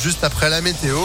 juste après la météo.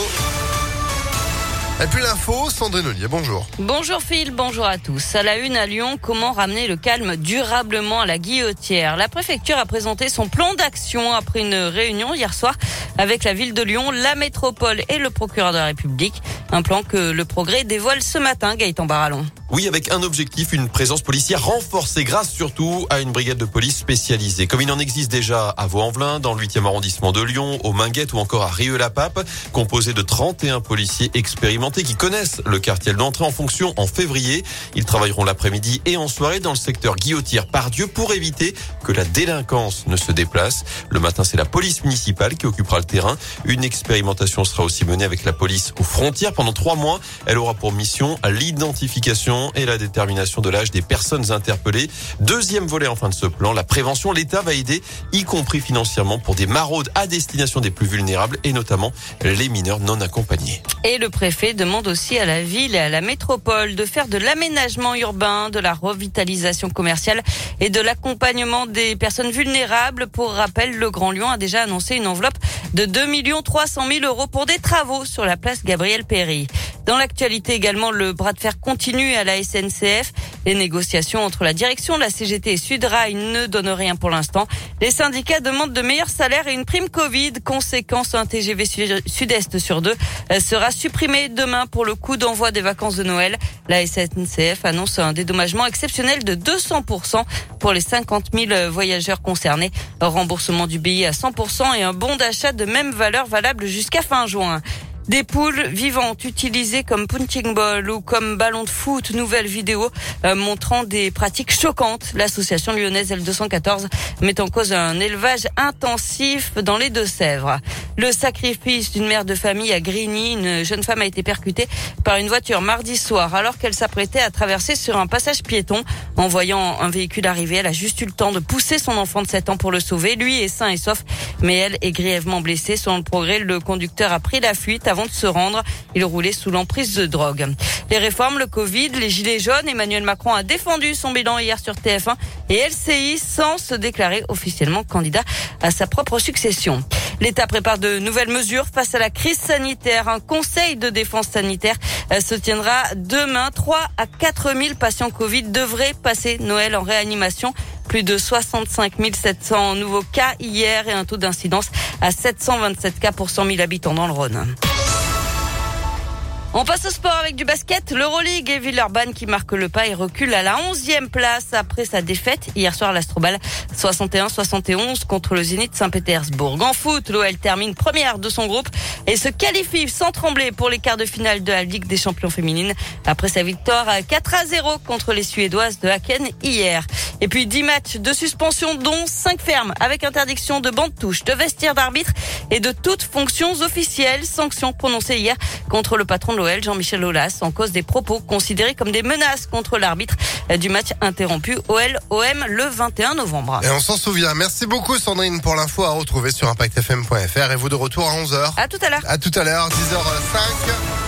Et puis l'info, Sandrine Ollier, bonjour. Bonjour Phil, bonjour à tous. À la une à Lyon, comment ramener le calme durablement à la guillotière? La préfecture a présenté son plan d'action après une réunion hier soir avec la ville de Lyon, la métropole et le procureur de la République. Un plan que le progrès dévoile ce matin, Gaëtan Barallon. Oui, avec un objectif, une présence policière renforcée grâce surtout à une brigade de police spécialisée. Comme il en existe déjà à Vaux-en-Velin, dans le 8e arrondissement de Lyon, au Minguette ou encore à Rieux-la-Pape, composé de 31 policiers expérimentés qui connaissent le quartier d'entrée en fonction en février. Ils travailleront l'après-midi et en soirée dans le secteur Guillotière par Dieu pour éviter que la délinquance ne se déplace. Le matin, c'est la police municipale qui occupera le terrain. Une expérimentation sera aussi menée avec la police aux frontières pendant trois mois. Elle aura pour mission l'identification et la détermination de l'âge des personnes interpellées. Deuxième volet en fin de ce plan, la prévention. L'État va aider, y compris financièrement, pour des maraudes à destination des plus vulnérables et notamment les mineurs non accompagnés. Et le préfet demande aussi à la ville et à la métropole de faire de l'aménagement urbain, de la revitalisation commerciale et de l'accompagnement des personnes vulnérables. Pour rappel, le Grand Lyon a déjà annoncé une enveloppe de 2 300 000 euros pour des travaux sur la place Gabriel Péry. Dans l'actualité également, le bras de fer continue à la SNCF. Les négociations entre la direction, la CGT et Sudrail ne donnent rien pour l'instant. Les syndicats demandent de meilleurs salaires et une prime Covid. Conséquence, un TGV Sud-Est sur deux euh, sera supprimé demain pour le coup d'envoi des vacances de Noël. La SNCF annonce un dédommagement exceptionnel de 200% pour les 50 000 voyageurs concernés. remboursement du billet à 100% et un bon d'achat de même valeur valable jusqu'à fin juin. Des poules vivantes utilisées comme punching ball ou comme ballon de foot. Nouvelle vidéo euh, montrant des pratiques choquantes. L'association lyonnaise L214 met en cause un élevage intensif dans les Deux-Sèvres. Le sacrifice d'une mère de famille à Grigny. Une jeune femme a été percutée par une voiture mardi soir alors qu'elle s'apprêtait à traverser sur un passage piéton. En voyant un véhicule arriver, elle a juste eu le temps de pousser son enfant de 7 ans pour le sauver. Lui est sain et sauf, mais elle est grièvement blessée. Selon le progrès, le conducteur a pris la fuite avant de se rendre. Il roulait sous l'emprise de drogue. Les réformes, le Covid, les gilets jaunes, Emmanuel Macron a défendu son bilan hier sur TF1 et LCI sans se déclarer officiellement candidat à sa propre succession. L'État prépare de nouvelles mesures face à la crise sanitaire. Un conseil de défense sanitaire euh, se tiendra demain. 3 à 4 000 patients Covid devraient passer Noël en réanimation. Plus de 65 700 nouveaux cas hier et un taux d'incidence à 727 cas pour 100 000 habitants dans le Rhône. On passe au sport avec du basket. L'Euroleague et Villeurbanne qui marque le pas et recule à la 11e place après sa défaite hier soir à l'Astrobal 61-71 contre le Zénith Saint-Pétersbourg. En foot, l'OL termine première de son groupe et se qualifie sans trembler pour les quarts de finale de la Ligue des champions féminines après sa victoire à 4 à 0 contre les Suédoises de Haken hier. Et puis 10 matchs de suspension dont 5 fermes avec interdiction de bande touche, de vestiaire d'arbitre et de toutes fonctions officielles. Sanctions prononcées hier contre le patron de l'OL, Jean-Michel Aulas, en cause des propos considérés comme des menaces contre l'arbitre du match interrompu OL-OM le 21 novembre. Et on s'en souvient. Merci beaucoup Sandrine pour l'info à retrouver sur impactfm.fr et vous de retour à 11h. À tout à l'heure. À tout à l'heure, 10h05.